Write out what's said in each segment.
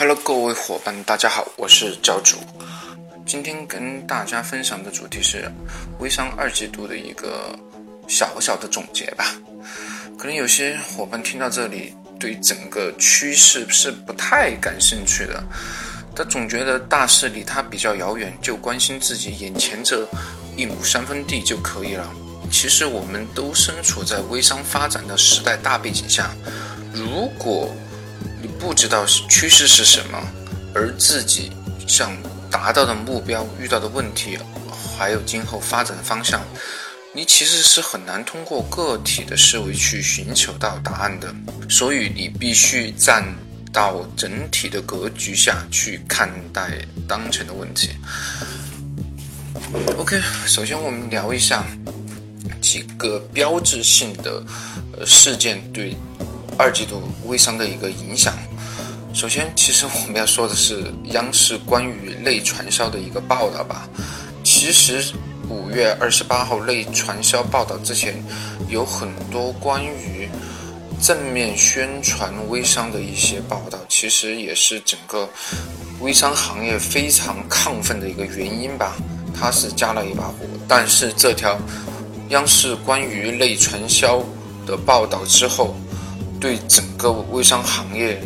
Hello，各位伙伴，大家好，我是教主。今天跟大家分享的主题是微商二季度的一个小小的总结吧。可能有些伙伴听到这里，对整个趋势是不太感兴趣的，他总觉得大势离他比较遥远，就关心自己眼前这一亩三分地就可以了。其实我们都身处在微商发展的时代大背景下，如果你不知道趋势是什么，而自己想达到的目标、遇到的问题，还有今后发展的方向，你其实是很难通过个体的思维去寻求到答案的。所以你必须站到整体的格局下去看待当前的问题。OK，首先我们聊一下。几个标志性的事件对二季度微商的一个影响。首先，其实我们要说的是央视关于内传销的一个报道吧。其实五月二十八号内传销报道之前，有很多关于正面宣传微商的一些报道，其实也是整个微商行业非常亢奋的一个原因吧。它是加了一把火，但是这条。央视关于内传销的报道之后，对整个微商行业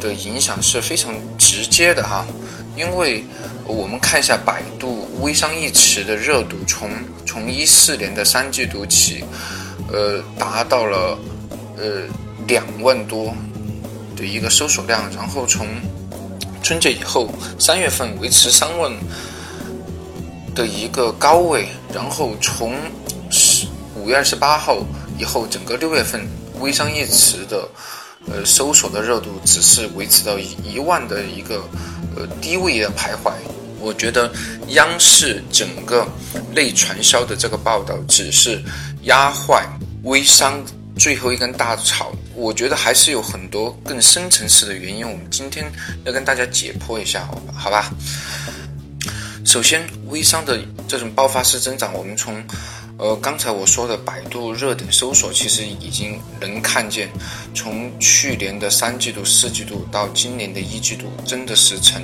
的影响是非常直接的哈。因为我们看一下百度“微商”一词的热度，从从一四年的三季度起，呃，达到了呃两万多的一个搜索量，然后从春节以后三月份维持三万的一个高位，然后从五月二十八号以后，整个六月份“微商”一词的呃搜索的热度只是维持到一一万的一个呃低位的徘徊。我觉得央视整个内传销的这个报道只是压坏微商最后一根大草。我觉得还是有很多更深层次的原因。我们今天要跟大家解剖一下，好吧好吧？首先，微商的这种爆发式增长，我们从呃，刚才我说的百度热点搜索，其实已经能看见，从去年的三季度、四季度到今年的一季度，真的是呈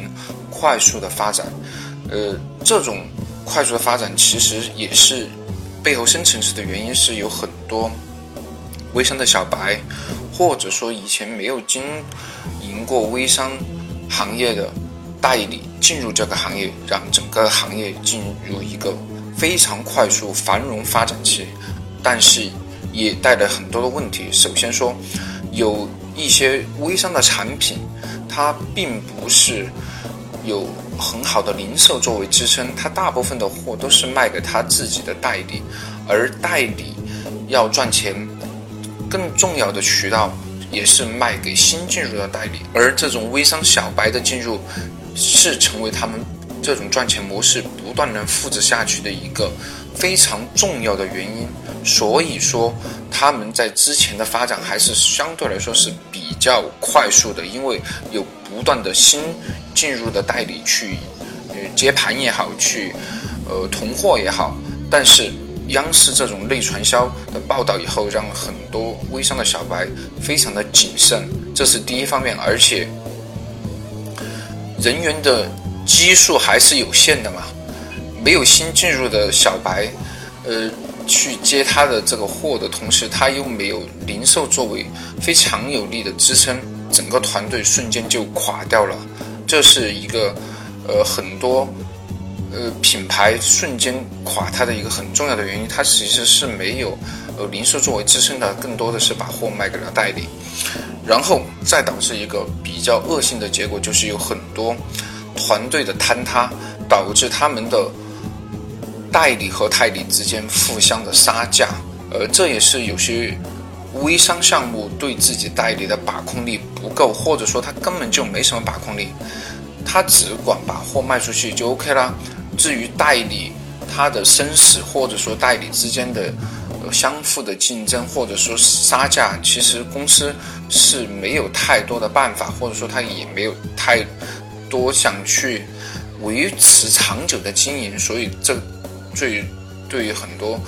快速的发展。呃，这种快速的发展，其实也是背后深层次的原因是有很多微商的小白，或者说以前没有经营过微商行业的代理进入这个行业，让整个行业进入一个。非常快速繁荣发展期，但是也带来很多的问题。首先说，有一些微商的产品，它并不是有很好的零售作为支撑，它大部分的货都是卖给他自己的代理，而代理要赚钱，更重要的渠道也是卖给新进入的代理，而这种微商小白的进入，是成为他们。这种赚钱模式不断能复制下去的一个非常重要的原因，所以说他们在之前的发展还是相对来说是比较快速的，因为有不断的新进入的代理去呃接盘也好，去呃囤货也好。但是央视这种内传销的报道以后，让很多微商的小白非常的谨慎，这是第一方面，而且人员的。基数还是有限的嘛，没有新进入的小白，呃，去接他的这个货的同时，他又没有零售作为非常有力的支撑，整个团队瞬间就垮掉了。这是一个呃很多呃品牌瞬间垮塌的一个很重要的原因，它其实是没有呃零售作为支撑的，更多的是把货卖给了代理，然后再导致一个比较恶性的结果，就是有很多。团队的坍塌导致他们的代理和代理之间互相的杀价，呃，这也是有些微商项目对自己代理的把控力不够，或者说他根本就没什么把控力，他只管把货卖出去就 OK 了。至于代理他的生死，或者说代理之间的相互的竞争，或者说杀价，其实公司是没有太多的办法，或者说他也没有太。多想去维持长久的经营，所以这最对于很多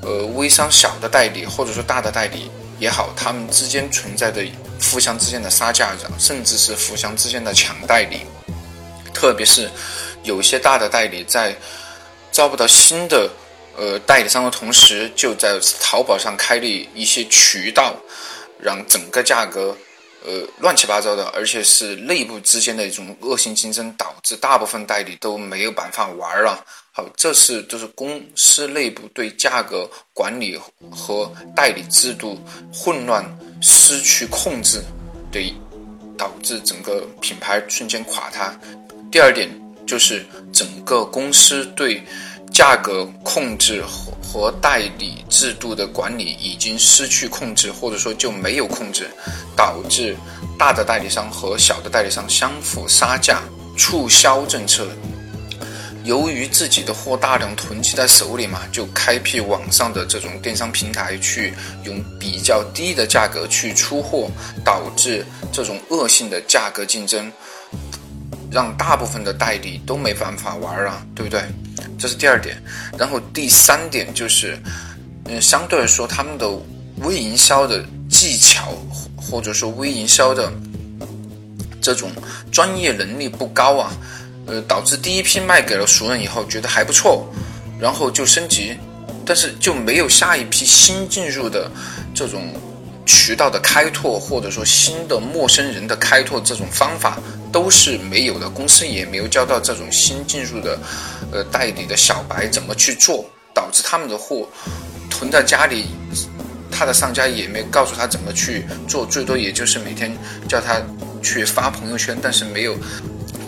呃微商小的代理或者说大的代理也好，他们之间存在的互相之间的杀价，甚至是互相之间的抢代理。特别是有些大的代理在招不到新的呃代理商的同时，就在淘宝上开立一些渠道，让整个价格呃乱七八糟的，而且是内部之间的一种恶性竞争，导致大部分代理都没有办法玩了。好，这是就是公司内部对价格管理和代理制度混乱、失去控制，对导致整个品牌瞬间垮塌。第二点就是整个公司对价格控制和和代理制度的管理已经失去控制，或者说就没有控制，导致大的代理商和小的代理商相互杀价、促销政策。由于自己的货大量囤积在手里嘛，就开辟网上的这种电商平台，去用比较低的价格去出货，导致这种恶性的价格竞争，让大部分的代理都没办法玩啊，对不对？这是第二点。然后第三点就是，嗯，相对来说他们的微营销的技巧，或者说微营销的这种专业能力不高啊。呃，导致第一批卖给了熟人以后，觉得还不错，然后就升级，但是就没有下一批新进入的这种渠道的开拓，或者说新的陌生人的开拓这种方法都是没有的。公司也没有教到这种新进入的呃代理的小白怎么去做，导致他们的货囤在家里，他的商家也没告诉他怎么去做，最多也就是每天叫他去发朋友圈，但是没有。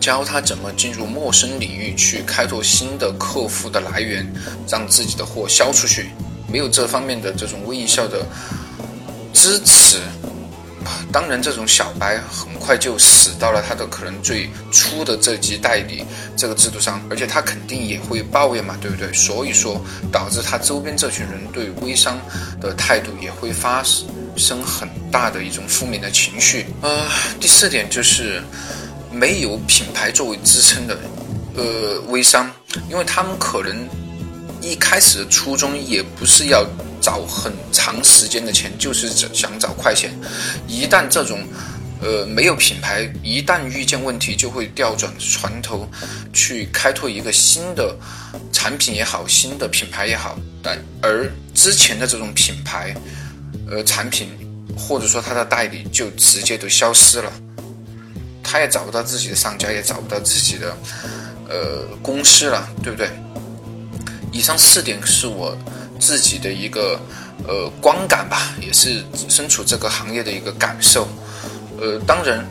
教他怎么进入陌生领域去开拓新的客户的来源，让自己的货销出去。没有这方面的这种微营销的支持，当然这种小白很快就死到了他的可能最初的这级代理这个制度上，而且他肯定也会抱怨嘛，对不对？所以说导致他周边这群人对微商的态度也会发生很大的一种负面的情绪。呃，第四点就是。没有品牌作为支撑的，呃，微商，因为他们可能一开始的初衷也不是要找很长时间的钱，就是想找快钱。一旦这种，呃，没有品牌，一旦遇见问题，就会调转船头去开拓一个新的产品也好，新的品牌也好。但而之前的这种品牌，呃，产品或者说它的代理就直接都消失了。他也找不到自己的商家，也找不到自己的呃公司了，对不对？以上四点是我自己的一个呃观感吧，也是身处这个行业的一个感受。呃，当然，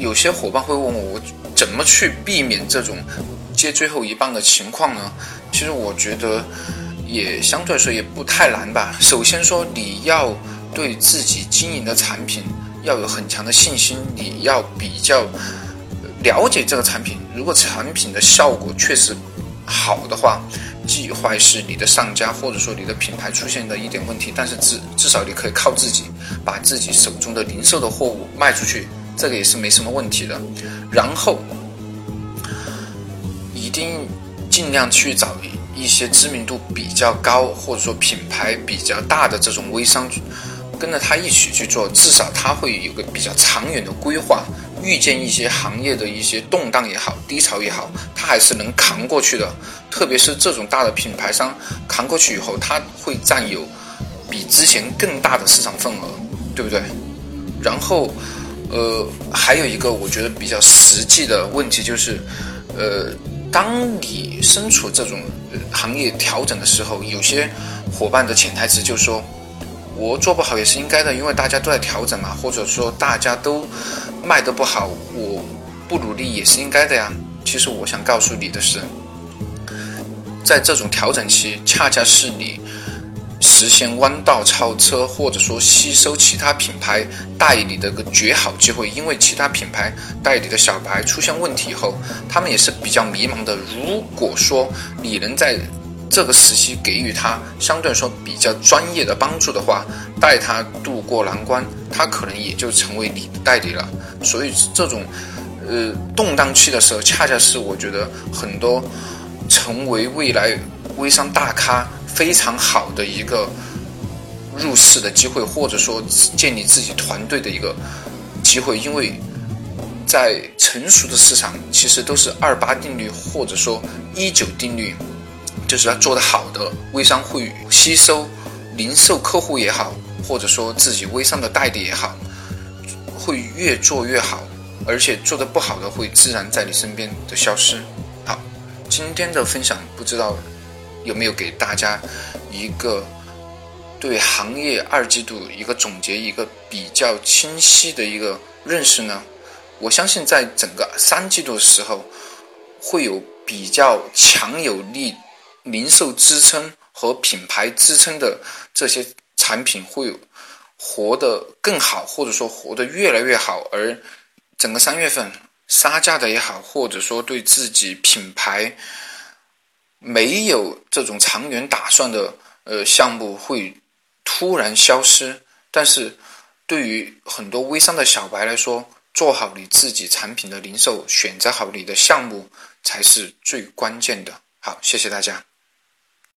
有些伙伴会问我，我怎么去避免这种接最后一棒的情况呢？其实我觉得也相对来说也不太难吧。首先说，你要对自己经营的产品。要有很强的信心，你要比较了解这个产品。如果产品的效果确实好的话，既坏是你的上家或者说你的品牌出现的一点问题，但是至至少你可以靠自己把自己手中的零售的货物卖出去，这个也是没什么问题的。然后一定尽量去找一些知名度比较高或者说品牌比较大的这种微商。跟着他一起去做，至少他会有个比较长远的规划。遇见一些行业的一些动荡也好，低潮也好，他还是能扛过去的。特别是这种大的品牌商扛过去以后，他会占有比之前更大的市场份额，对不对？然后，呃，还有一个我觉得比较实际的问题就是，呃，当你身处这种行业调整的时候，有些伙伴的潜台词就是说。我做不好也是应该的，因为大家都在调整嘛，或者说大家都卖得不好，我不努力也是应该的呀。其实我想告诉你的是，在这种调整期，恰恰是你实现弯道超车，或者说吸收其他品牌代理的一个绝好机会。因为其他品牌代理的小白出现问题以后，他们也是比较迷茫的。如果说你能在这个时期给予他相对来说比较专业的帮助的话，带他渡过难关，他可能也就成为你的代理了。所以这种，呃，动荡期的时候，恰恰是我觉得很多成为未来微商大咖非常好的一个入市的机会，或者说建立自己团队的一个机会，因为在成熟的市场，其实都是二八定律，或者说一九定律，就是要做的好的微商会吸收零售客户也好，或者说自己微商的代理也好，会越做越好，而且做的不好的会自然在你身边的消失。好，今天的分享不知道有没有给大家一个。对行业二季度一个总结，一个比较清晰的一个认识呢？我相信在整个三季度的时候，会有比较强有力零售支撑和品牌支撑的这些产品会活得更好，或者说活得越来越好。而整个三月份杀价的也好，或者说对自己品牌没有这种长远打算的呃项目会。突然消失，但是对于很多微商的小白来说，做好你自己产品的零售，选择好你的项目才是最关键的。好，谢谢大家。